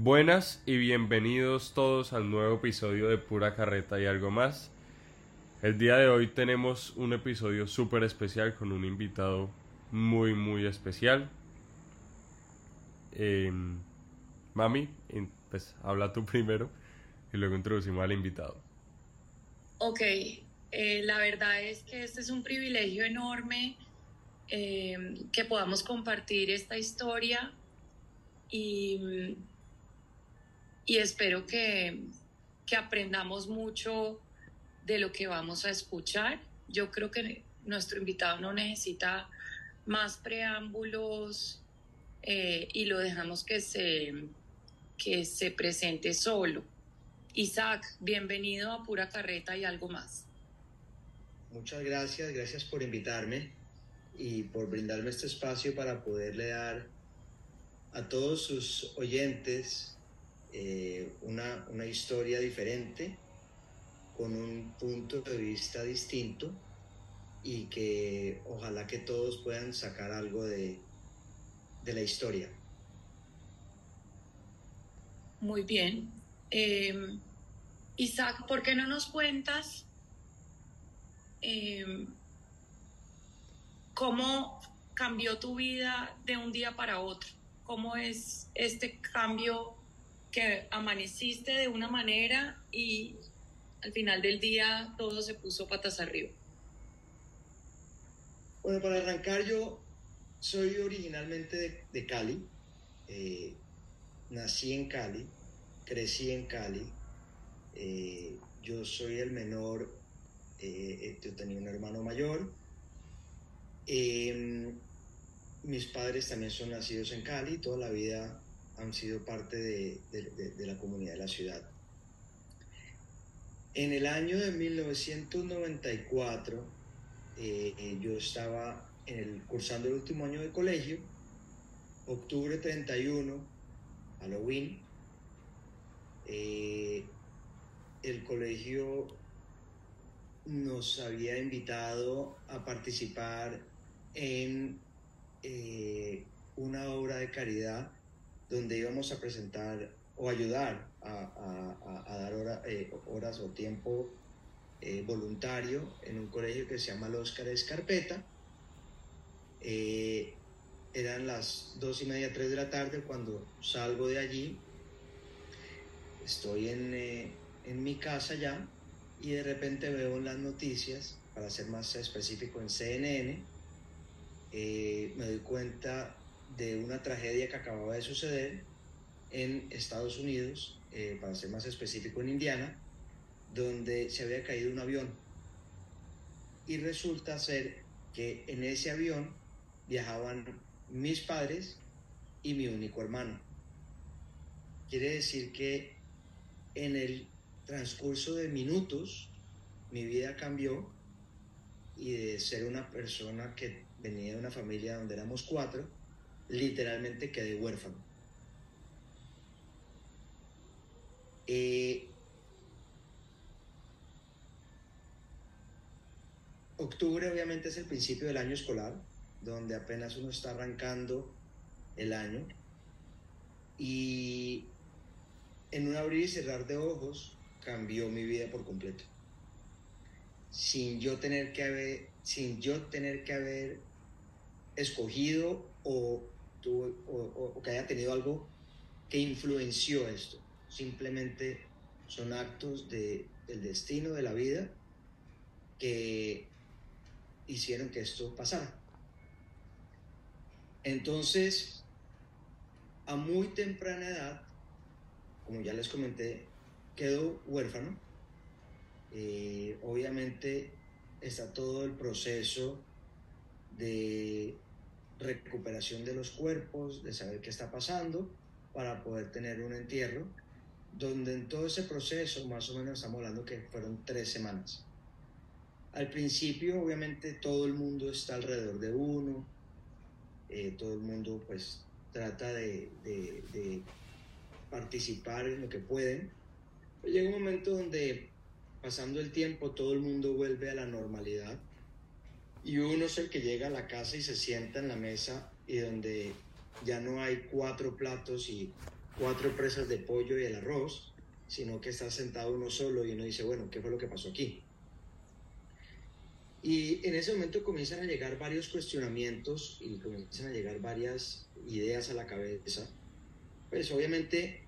Buenas y bienvenidos todos al nuevo episodio de Pura Carreta y algo más. El día de hoy tenemos un episodio súper especial con un invitado muy muy especial. Em, mami, pues habla tú primero y luego introducimos al invitado. Ok, eh, la verdad es que este es un privilegio enorme em, que podamos compartir esta historia y y espero que, que aprendamos mucho de lo que vamos a escuchar. Yo creo que nuestro invitado no necesita más preámbulos eh, y lo dejamos que se, que se presente solo. Isaac, bienvenido a Pura Carreta y algo más. Muchas gracias, gracias por invitarme y por brindarme este espacio para poderle dar a todos sus oyentes eh, una, una historia diferente, con un punto de vista distinto y que ojalá que todos puedan sacar algo de, de la historia. Muy bien. Em, Isaac, ¿por qué no nos cuentas em, cómo cambió tu vida de un día para otro? ¿Cómo es este cambio que amaneciste de una manera y al final del día todo se puso patas arriba? Bueno, para arrancar yo soy originalmente de, Cali, eh, nací en Cali, crecí en Cali, eh, yo soy el menor, eh, yo tenía un hermano mayor, em, mis padres también son nacidos en Cali, toda la vida han sido parte de, la comunidad de la ciudad. En el año de 1994, eh, yo estaba cursando el último año de colegio, octubre 31, Halloween, eh, el colegio nos había invitado a participar en eh, una obra de caridad donde íbamos a presentar o ayudar a, dar eh, horas o tiempo eh, voluntario en un colegio que se llama el Oscar Escarpeta. Eh, eran las dos y media, tres de la tarde cuando salgo de allí. Estoy en, en mi casa ya y de repente veo en las noticias, para ser más específico en CNN, me doy cuenta de una tragedia que acababa de suceder en Estados Unidos, eh, para ser más específico en Indiana, donde se había caído un avión. Y resulta ser que en ese avión viajaban mis padres y mi único hermano. Quiere decir que en el transcurso de minutos mi vida cambió y de ser una persona que venía de una familia donde éramos cuatro, literalmente quedé huérfano. Eh, octubre obviamente es el principio del año escolar, donde apenas uno está arrancando el año. Y en un abrir y cerrar de ojos cambió mi vida por completo. Sin yo tener que haber, sin yo tener que haber escogido o o, que haya tenido algo que influenció esto. Simplemente son actos de, del destino de la vida que hicieron que esto pasara. Entonces, a muy temprana edad, como ya les comenté, quedó huérfano. Eh, obviamente está todo el proceso de recuperación de los cuerpos, de saber qué está pasando, para poder tener un entierro, donde en todo ese proceso, más o menos estamos hablando que fueron tres semanas. Al principio, obviamente, todo el mundo está alrededor de uno, eh, todo el mundo pues trata de, participar en lo que pueden. Llega un momento donde, pasando el tiempo, todo el mundo vuelve a la normalidad y uno es el que llega a la casa y se sienta en la mesa y donde ya no hay cuatro platos y cuatro presas de pollo y el arroz, sino que está sentado uno solo y uno dice, bueno, ¿qué fue lo que pasó aquí? Y en ese momento comienzan a llegar varios cuestionamientos y comienzan a llegar varias ideas a la cabeza. Pues obviamente,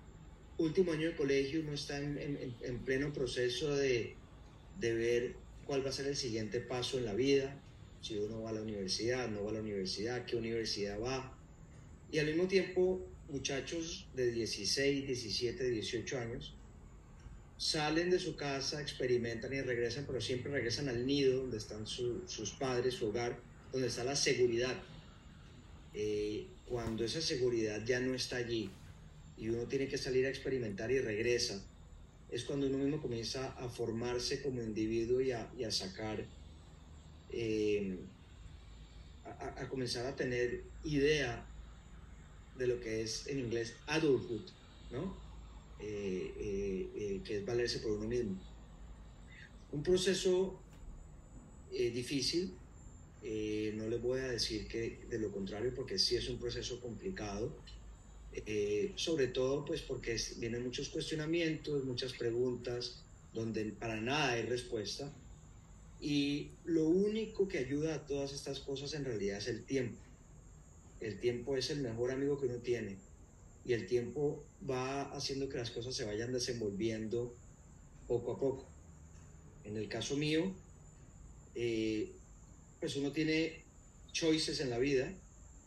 último año de colegio, uno está en, en, pleno proceso de, de ver cuál va a ser el siguiente paso en la vida, si uno va a la universidad, no va a la universidad, qué universidad va. Y al mismo tiempo, muchachos de 16, 17, 18 años salen de su casa, experimentan y regresan, pero siempre regresan al nido donde están sus padres, su hogar, donde está la seguridad. Eh, cuando esa seguridad ya no está allí y uno tiene que salir a experimentar y regresa, es cuando uno mismo comienza a formarse como individuo y a, sacar, eh, a, comenzar a tener idea de lo que es en inglés adulthood, ¿no? Eh, eh, que es valerse por uno mismo. Un proceso difícil, no les voy a decir que de lo contrario, porque sí es un proceso complicado, sobre todo pues porque vienen muchos cuestionamientos, muchas preguntas, donde para nada hay respuesta. Y lo único que ayuda a todas estas cosas en realidad es el tiempo. El tiempo es el mejor amigo que uno tiene. Y el tiempo va haciendo que las cosas se vayan desenvolviendo poco a poco. En el caso mío, eh, pues uno tiene choices en la vida.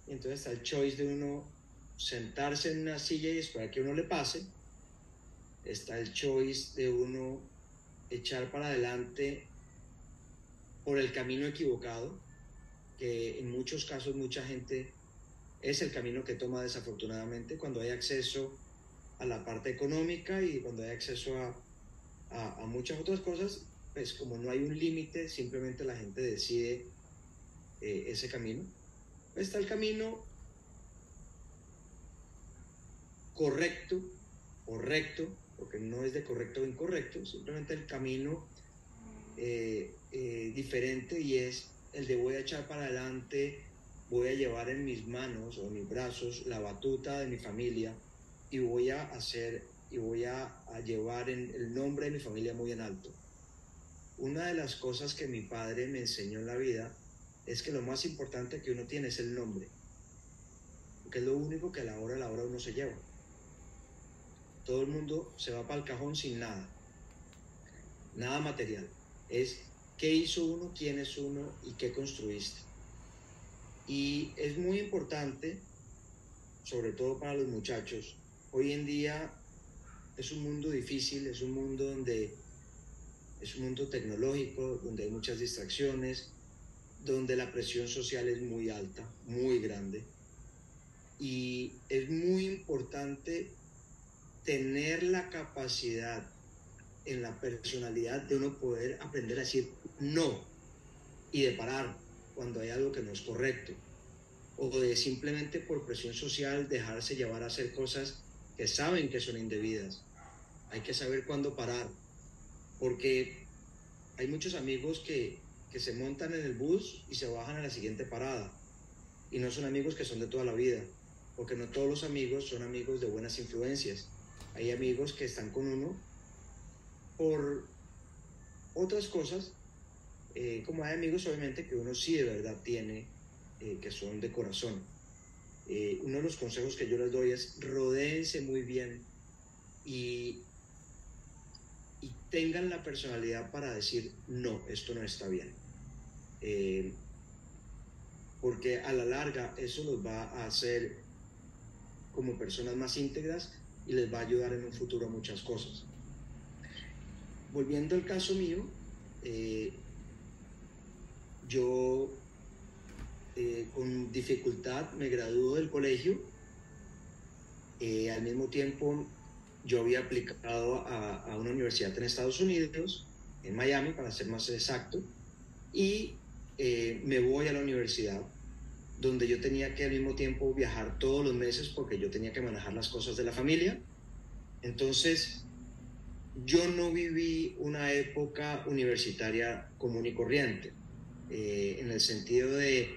Entonces está el choice de uno sentarse en una silla y esperar que uno le pase. Está el choice de uno echar para adelante por el camino equivocado, que en muchos casos mucha gente es el camino que toma desafortunadamente cuando hay acceso a la parte económica y cuando hay acceso a, a, muchas otras cosas, pues como no hay un límite, simplemente la gente decide eh, ese camino. Está el camino correcto, correcto, porque no es de correcto o incorrecto, simplemente el camino eh, eh, diferente y es el de voy a echar para adelante, voy a llevar en mis manos o mis brazos la batuta de mi familia y voy a hacer y voy a, a llevar en el nombre de mi familia muy en alto. Una de las cosas que mi padre me enseñó en la vida es que lo más importante que uno tiene es el nombre, porque es lo único que a la hora a la hora uno se lleva todo el mundo se va para el cajón sin nada, nada material. Es qué hizo uno, quién es uno y qué construiste. Y es muy importante, sobre todo para los muchachos, hoy en día es un mundo difícil, es un mundo donde es un mundo tecnológico, donde hay muchas distracciones, donde la presión social es muy alta, muy grande. Y es muy importante tener la capacidad en la personalidad de uno poder aprender a decir no. Y de parar cuando hay algo que no es correcto. O de simplemente por presión social dejarse llevar a hacer cosas que saben que son indebidas. Hay que saber cuándo parar. Porque hay muchos amigos que, que se montan en el bus y se bajan a la siguiente parada. Y no son amigos que son de toda la vida porque no todos los amigos son amigos de buenas influencias. Hay amigos que están con uno por otras cosas, eh, como hay amigos obviamente que uno sí de verdad tiene, eh, que son de corazón. Eh, uno de los consejos que yo les doy es rodéense muy bien y, tengan la personalidad para decir, no, esto no está bien. porque a la larga eso los va a hacer como personas más íntegras y les va a ayudar en un futuro muchas cosas. Volviendo al caso mío, yo eh, con dificultad me graduó del colegio. Eh, al mismo tiempo, yo había aplicado a, a, una universidad en Estados Unidos, en Miami, para ser más exacto, y me voy a la universidad donde yo tenía que al mismo tiempo viajar todos los meses porque yo tenía que manejar las cosas de la familia. Entonces, yo no viví una época universitaria común y corriente, eh, en el sentido de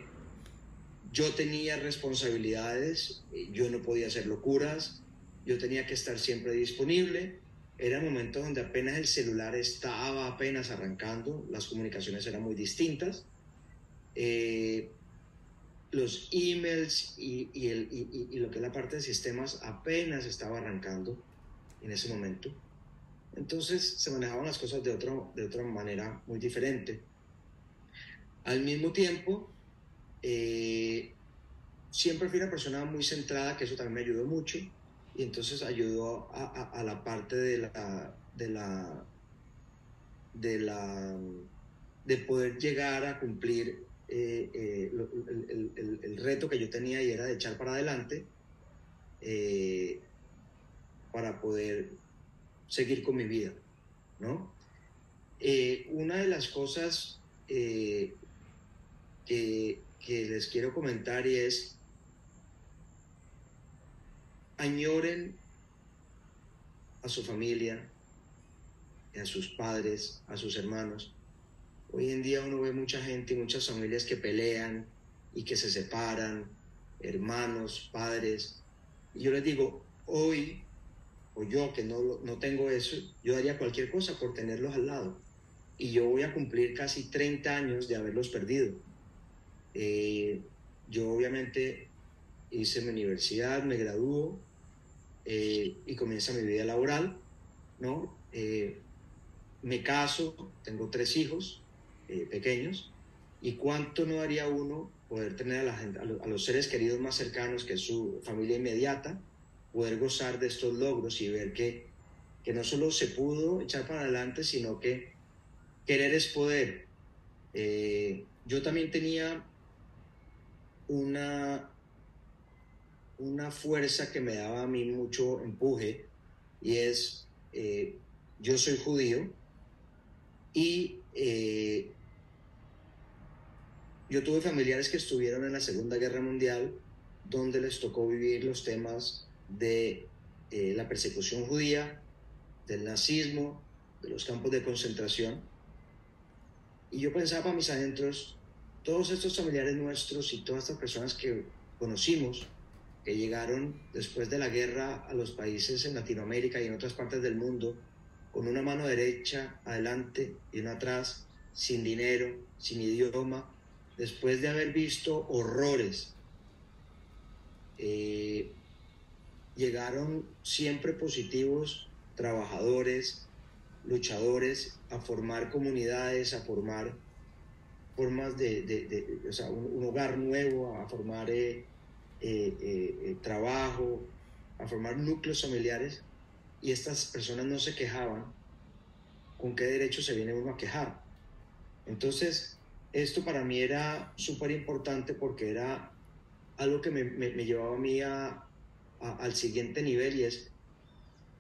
yo tenía responsabilidades, yo no podía hacer locuras, yo tenía que estar siempre disponible. Era momentos donde apenas el celular estaba apenas arrancando, las comunicaciones eran muy distintas. Eh, los emails y, y, el, y, lo que es la parte de sistemas apenas estaba arrancando en ese momento. Entonces se manejaban las cosas de, otro, de otra manera muy diferente. Al mismo tiempo, eh, siempre fui una persona muy centrada, que eso también me ayudó mucho, y entonces ayudó a, la parte de la, de la, de poder llegar a cumplir eh, eh, el, reto que yo tenía y era de echar para adelante para poder seguir con mi vida, ¿no? Una de las cosas que, que les quiero comentar y es añoren a su familia, a sus padres, a sus hermanos. Hoy en día uno ve mucha gente y muchas familias que pelean y que se separan, hermanos, padres. Y yo les digo, hoy, o yo que no, no tengo eso, yo daría cualquier cosa por tenerlos al lado. Y yo voy a cumplir casi 30 años de haberlos perdido. Eh, yo obviamente hice mi universidad, me graduó eh, y comienza mi vida laboral, ¿no? Eh, me caso, tengo tres hijos eh, pequeños, y cuánto no daría uno poder tener a, la gente, a, lo, a, los seres queridos más cercanos, que su familia inmediata, poder gozar de estos logros y ver que, que no solo se pudo echar para adelante, sino que querer es poder. Eh, yo también tenía una, una fuerza que me daba a mí mucho empuje y es, eh, yo soy judío y eh, yo tuve familiares que estuvieron en la Segunda Guerra Mundial donde les tocó vivir los temas de eh, la persecución judía, del nazismo, de los campos de concentración. Y yo pensaba para mis adentros, todos estos familiares nuestros y todas estas personas que conocimos, que llegaron después de la guerra a los países en Latinoamérica y en otras partes del mundo, con una mano derecha adelante y una atrás, sin dinero, sin idioma, después de haber visto horrores, eh, llegaron siempre positivos, trabajadores, luchadores, a formar comunidades, a formar formas de, de, de o sea, un, un, hogar nuevo, a formar eh, eh, eh, trabajo, a formar núcleos familiares, y estas personas no se quejaban, ¿con qué derecho se viene uno a quejar? Entonces, esto para mí era súper importante porque era algo que me, me, me llevaba a mí a, a, al siguiente nivel y es,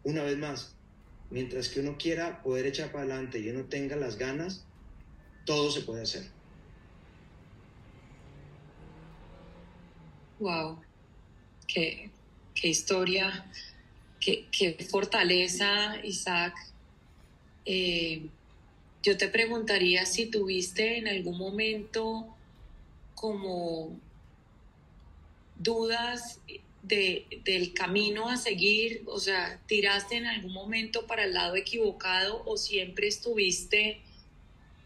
una vez más, mientras que uno quiera poder echar para adelante y uno tenga las ganas, todo se puede hacer. Wow, qué, qué historia, qué, qué, fortaleza, Isaac. Eh, yo te preguntaría si tuviste en algún momento como dudas de, del camino a seguir, o sea, tiraste en algún momento para el lado equivocado o siempre estuviste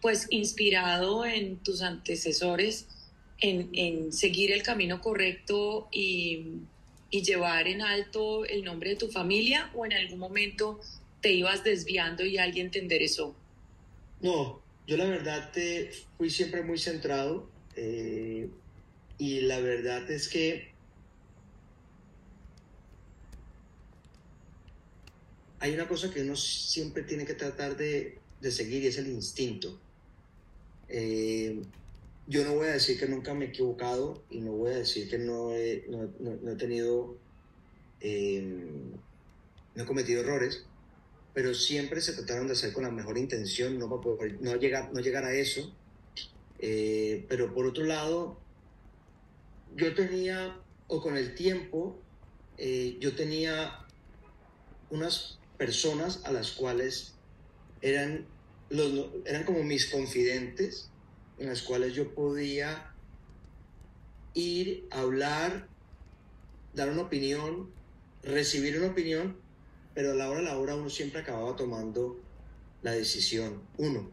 pues inspirado en tus antecesores en, seguir el camino correcto y, llevar en alto el nombre de tu familia o en algún momento te ibas desviando y alguien te enderezó? No, yo la verdad fui siempre muy centrado eh, y la verdad es que hay una cosa que uno siempre tiene que tratar de, de seguir y es el instinto. Eh, yo no voy a decir que nunca me he equivocado y no voy a decir que no he, no, no, no he tenido, eh, no he cometido errores, pero siempre se trataron de hacer con la mejor intención, no, para poder, no, llegar, no llegar a eso. Eh, pero por otro lado, yo tenía, o con el tiempo, eh, yo tenía unas personas a las cuales eran, los, eran como mis confidentes, en las cuales yo podía ir, hablar, dar una opinión recibir una opinión, pero a la hora a la hora uno siempre acababa tomando la decisión. Uno,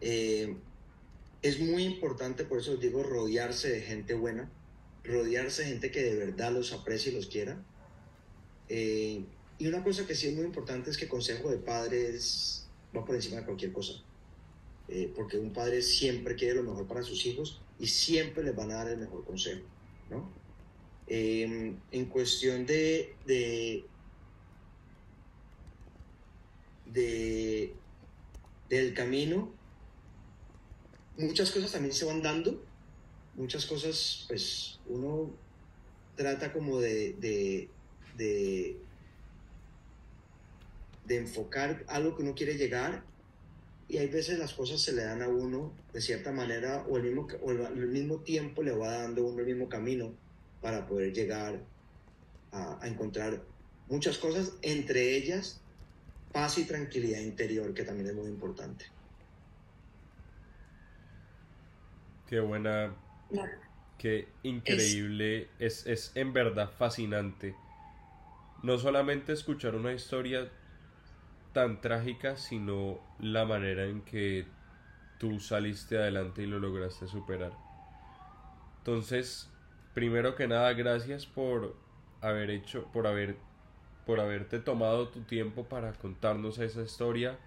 eh, es muy importante, por eso os digo, rodearse de gente buena, rodearse de gente que de verdad los aprecie y los quiera. Eh, y una cosa que sí es muy importante es que consejo de padres va por encima de cualquier cosa. Eh, porque un padre siempre quiere lo mejor para sus hijos y siempre les van a dar el mejor consejo, ¿no? Em, en cuestión de, de, de, del camino, muchas cosas también se van dando, muchas cosas, pues uno trata como de, de, de, de enfocar algo que uno quiere llegar y hay veces las cosas se le dan a uno de cierta manera o el mismo, o el mismo tiempo le va dando uno el mismo camino para poder llegar a, a, encontrar muchas cosas, entre ellas paz y tranquilidad interior, que también es muy importante. Qué buena, qué increíble, es, es en verdad fascinante. No solamente escuchar una historia tan trágica, sino la manera en que tú saliste adelante y lo lograste superar. Entonces, primero que nada, gracias por haber hecho, por haber, por haberte tomado tu tiempo para contarnos esa historia,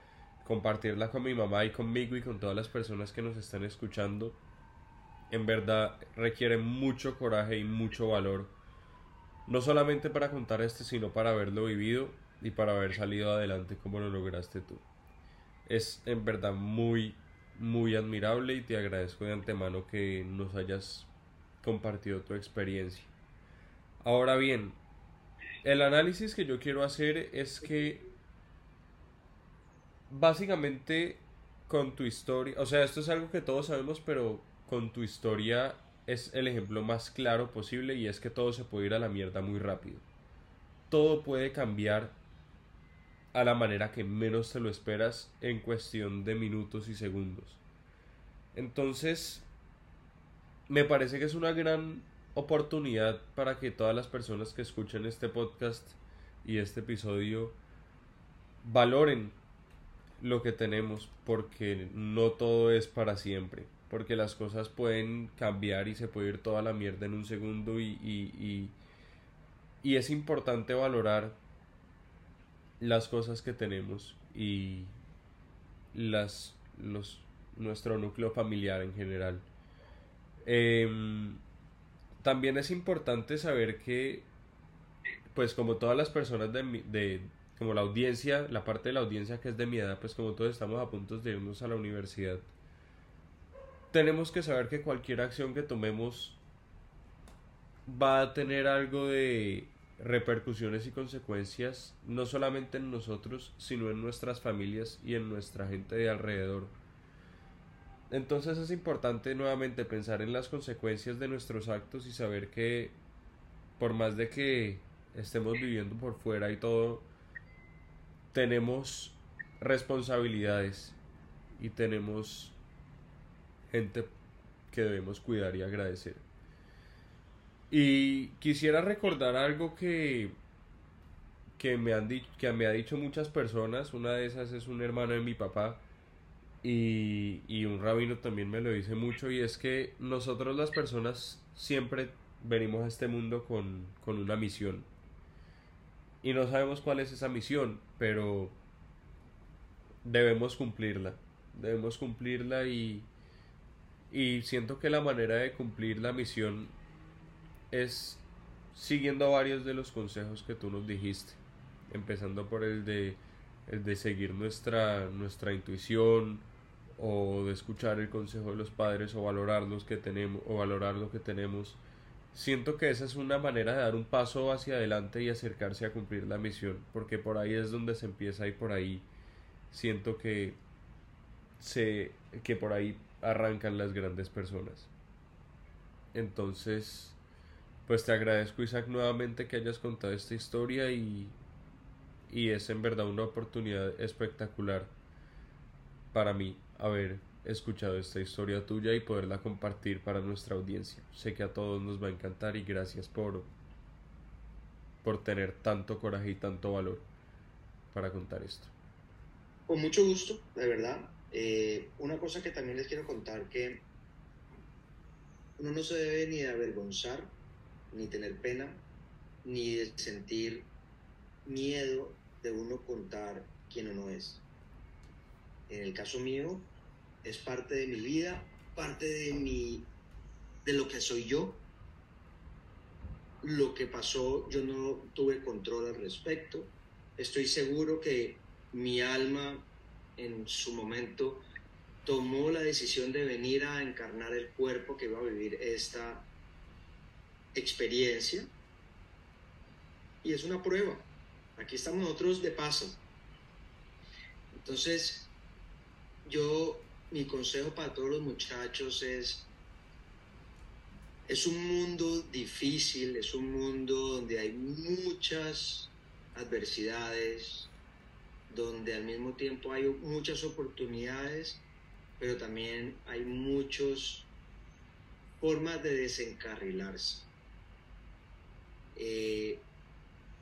compartirla con mi mamá y conmigo y con todas las personas que nos están escuchando en verdad requiere mucho coraje y mucho valor, no solamente para contar este, sino para haberlo vivido y para haber salido adelante como lo lograste tú. Es en verdad muy, muy admirable y te agradezco de antemano que nos hayas compartido tu experiencia. Ahora bien, el análisis que yo quiero hacer es que básicamente con tu historia, o sea, esto es algo que todos sabemos, pero con tu historia es el ejemplo más claro posible y es que todo se puede ir a la mierda muy rápido. Todo puede cambiar a la manera que menos te lo esperas en cuestión de minutos y segundos. Entonces, me parece que es una gran oportunidad para que todas las personas que escuchen este podcast y este episodio valoren lo que tenemos porque no todo es para siempre porque las cosas pueden cambiar y se puede ir toda la mierda en un segundo y, y, y, es importante valorar las cosas que tenemos y las, los, nuestro núcleo familiar en general. Em, también es importante saber que, pues como todas las personas de, de, como la audiencia, la parte de la audiencia que es de mi edad, pues como todos estamos a punto de irnos a la universidad, tenemos que saber que cualquier acción que tomemos va a tener algo de repercusiones y consecuencias no solamente en nosotros, sino en nuestras familias y en nuestra gente de alrededor. Entonces es importante nuevamente pensar en las consecuencias de nuestros actos y saber que por más de que estemos viviendo por fuera y todo, tenemos responsabilidades y tenemos gente que debemos cuidar y agradecer. Y quisiera recordar algo que, que, me han que me ha dicho muchas personas. Una de esas es un hermano de mi papá y, y un rabino también me lo dice mucho y es que nosotros las personas siempre venimos a este mundo con, con una misión. Y no sabemos cuál es esa misión, pero debemos cumplirla. Debemos cumplirla y, y siento que la manera de cumplir la misión es siguiendo varios de los consejos que tú nos dijiste. Empezando por el de, de seguir nuestra, nuestra intuición o de escuchar el consejo de los padres o valorar los que tenemos o valorar lo que tenemos. Siento que esa es una manera de dar un paso hacia adelante y acercarse a cumplir la misión, porque por ahí es donde se empieza y por ahí siento que se que por ahí arrancan las grandes personas. Entonces, pues te agradezco Isaac nuevamente que hayas contado esta historia y, y es en verdad una oportunidad espectacular para mí haber escuchado esta historia tuya y poderla compartir para nuestra audiencia. Sé que a todos nos va a encantar y gracias por por tener tanto coraje y tanto valor para contar esto. Con mucho gusto, de verdad. Eh, una cosa que también les quiero contar que uno no se debe ni avergonzar, ni tener pena, ni sentir miedo de uno contar quién uno es. En el caso mío, es parte de mi vida, parte de mi, de lo que soy yo. Lo que pasó, yo no tuve control al respecto. Estoy seguro que mi alma en su momento tomó la decisión de venir a encarnar el cuerpo que iba a vivir esta experiencia. Y es una prueba. Aquí estamos nosotros de paso. Entonces, yo, mi consejo para todos los muchachos es, es un mundo difícil, es un mundo donde hay muchas adversidades, donde al mismo tiempo hay muchas oportunidades, pero también hay muchas formas de desencarrilarse. Eh,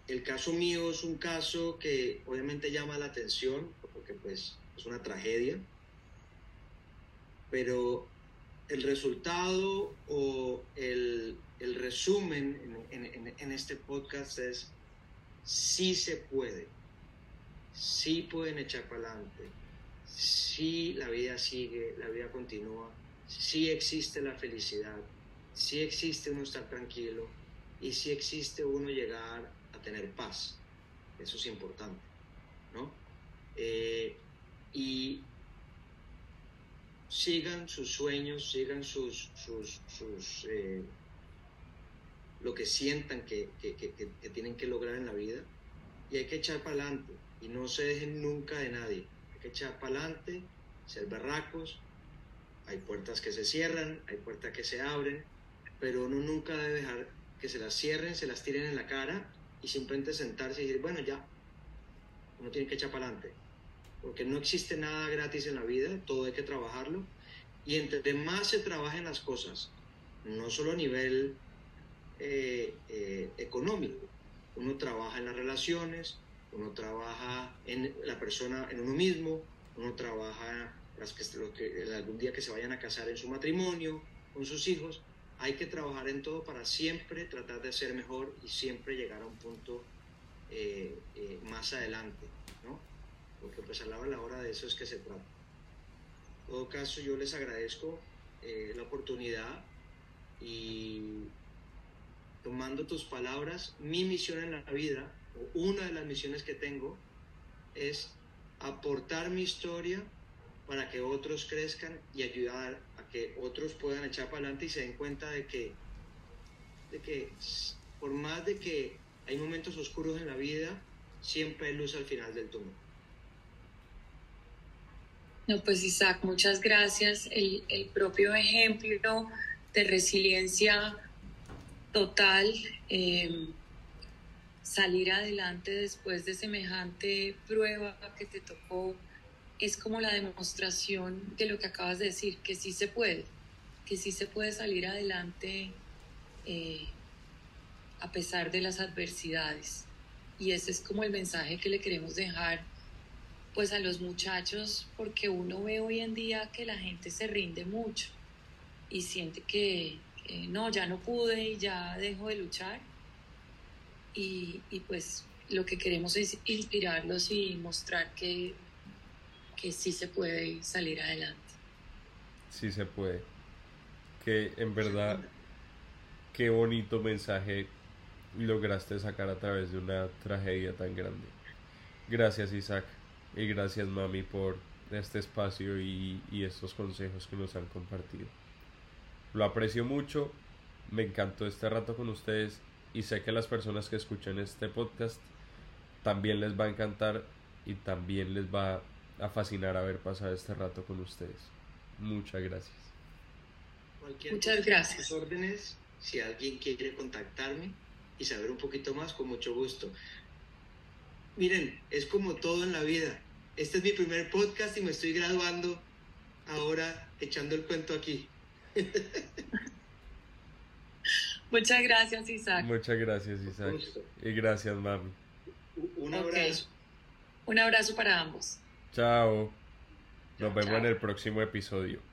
el caso mío es un caso que obviamente llama la atención, porque pues es una tragedia, pero el resultado o el, resumen en, este podcast es sí se puede sí pueden echar para adelante, sí la vida sigue, la vida continúa, sí existe la felicidad, sí existe uno estar tranquilo y sí existe uno llegar a tener paz. Eso es importante, ¿no? Eh, y sigan sus sueños, sigan sus, sus, eh, lo que sientan que, que tienen que lograr en la vida y hay que echar para adelante y no se dejen nunca de nadie. Hay que echar para adelante, ser berracos. Hay puertas que se cierran, hay puertas que se abren, pero uno nunca debe dejar que se las cierren, se las tiren en la cara y simplemente sentarse y decir, bueno, ya, uno tiene que echar para adelante. Porque no existe nada gratis en la vida, todo hay que trabajarlo. Y entre más se trabajen las cosas, no solo a nivel eh, eh, económico, uno trabaja en las relaciones, uno trabaja en la persona, en uno mismo, uno trabaja las que, que, algún día que se vayan a casar en su matrimonio, con sus hijos, hay que trabajar en todo para siempre tratar de ser mejor y siempre llegar a un punto eh, eh, más adelante, ¿no? Porque pues a la hora de eso es que se trata. En todo caso, yo les agradezco eh, la oportunidad y tomando tus palabras, mi misión en la vida una de las misiones que tengo es aportar mi historia para que otros crezcan y ayudar a que otros puedan echar para adelante y se den cuenta de que, de que por más de que hay momentos oscuros en la vida, siempre hay luz al final del túnel. No, pues Isaac, muchas gracias. El, el propio ejemplo de resiliencia total. Eh, salir adelante después de semejante prueba que te tocó es como la demostración de lo que acabas de decir, que sí se puede, que sí se puede salir adelante eh, a pesar de las adversidades. Y ese es como el mensaje que le queremos dejar pues a los muchachos, porque uno ve hoy en día que la gente se rinde mucho y siente que no, ya no pude y ya dejo de luchar y, pues lo que queremos es inspirarlos y mostrar que, que sí se puede salir adelante. Sí se puede. Que en verdad, qué bonito mensaje lograste sacar a través de una tragedia tan grande. Gracias Isaac y gracias mami por este espacio y, y estos consejos que nos han compartido. Lo aprecio mucho, me encantó este rato con ustedes y sé que las personas que escuchen este podcast también les va a encantar y también les va a fascinar haber pasado este rato con ustedes. Muchas gracias. Muchas gracias. órdenes, si alguien quiere contactarme y saber un poquito más, con mucho gusto. Miren, es como todo en la vida. Este es mi primer podcast y me estoy graduando ahora echando el cuento aquí. Muchas gracias, Isaac. Muchas gracias, Isaac. Y gracias, mami. Un abrazo. Un abrazo para ambos. Chao. Nos vemos en el próximo episodio.